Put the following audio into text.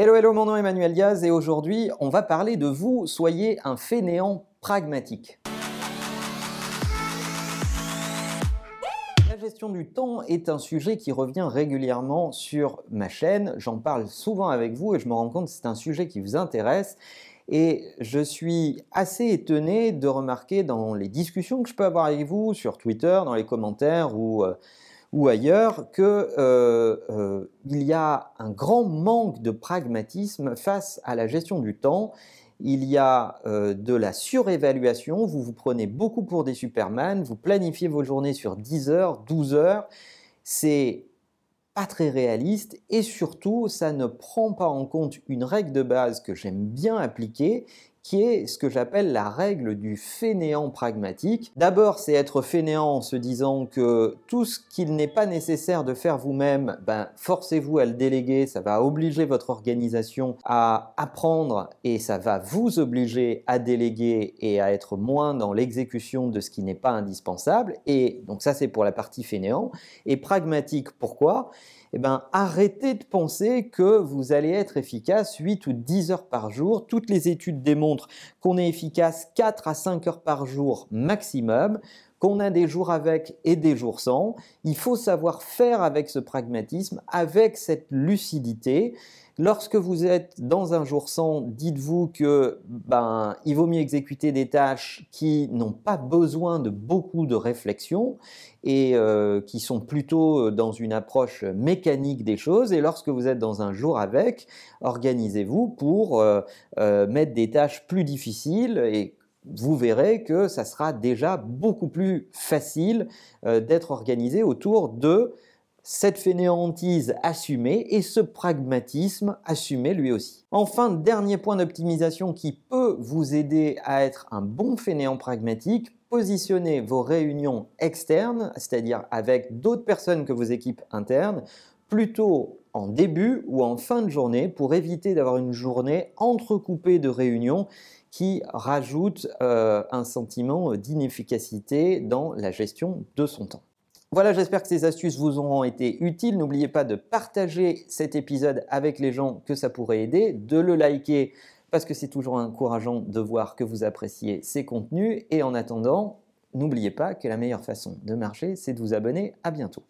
Hello, hello, mon nom est Emmanuel Diaz et aujourd'hui, on va parler de vous, soyez un fainéant pragmatique. La gestion du temps est un sujet qui revient régulièrement sur ma chaîne. J'en parle souvent avec vous et je me rends compte que c'est un sujet qui vous intéresse. Et je suis assez étonné de remarquer dans les discussions que je peux avoir avec vous sur Twitter, dans les commentaires ou euh, ou ailleurs qu'il euh, euh, y a un grand manque de pragmatisme face à la gestion du temps. Il y a euh, de la surévaluation, vous vous prenez beaucoup pour des superman, vous planifiez vos journées sur 10 heures, 12 heures. C'est pas très réaliste et surtout ça ne prend pas en compte une règle de base que j'aime bien appliquer qui est ce que j'appelle la règle du fainéant pragmatique. D'abord, c'est être fainéant en se disant que tout ce qu'il n'est pas nécessaire de faire vous-même, ben, forcez-vous à le déléguer, ça va obliger votre organisation à apprendre et ça va vous obliger à déléguer et à être moins dans l'exécution de ce qui n'est pas indispensable. Et donc ça, c'est pour la partie fainéant. Et pragmatique, pourquoi? Eh ben, arrêtez de penser que vous allez être efficace 8 ou 10 heures par jour. Toutes les études démontrent qu'on est efficace 4 à 5 heures par jour maximum qu'on a des jours avec et des jours sans. Il faut savoir faire avec ce pragmatisme, avec cette lucidité. Lorsque vous êtes dans un jour sans, dites-vous que ben, il vaut mieux exécuter des tâches qui n'ont pas besoin de beaucoup de réflexion et euh, qui sont plutôt dans une approche mécanique des choses. Et lorsque vous êtes dans un jour avec, organisez-vous pour euh, euh, mettre des tâches plus difficiles et vous verrez que ça sera déjà beaucoup plus facile euh, d'être organisé autour de cette fainéantise assumée et ce pragmatisme assumé lui aussi. Enfin, dernier point d'optimisation qui peut vous aider à être un bon fainéant pragmatique, positionnez vos réunions externes, c'est-à-dire avec d'autres personnes que vos équipes internes, plutôt début ou en fin de journée pour éviter d'avoir une journée entrecoupée de réunions qui rajoute euh, un sentiment d'inefficacité dans la gestion de son temps. Voilà, j'espère que ces astuces vous auront été utiles. N'oubliez pas de partager cet épisode avec les gens que ça pourrait aider, de le liker parce que c'est toujours encourageant de voir que vous appréciez ces contenus. Et en attendant, n'oubliez pas que la meilleure façon de marcher, c'est de vous abonner. À bientôt.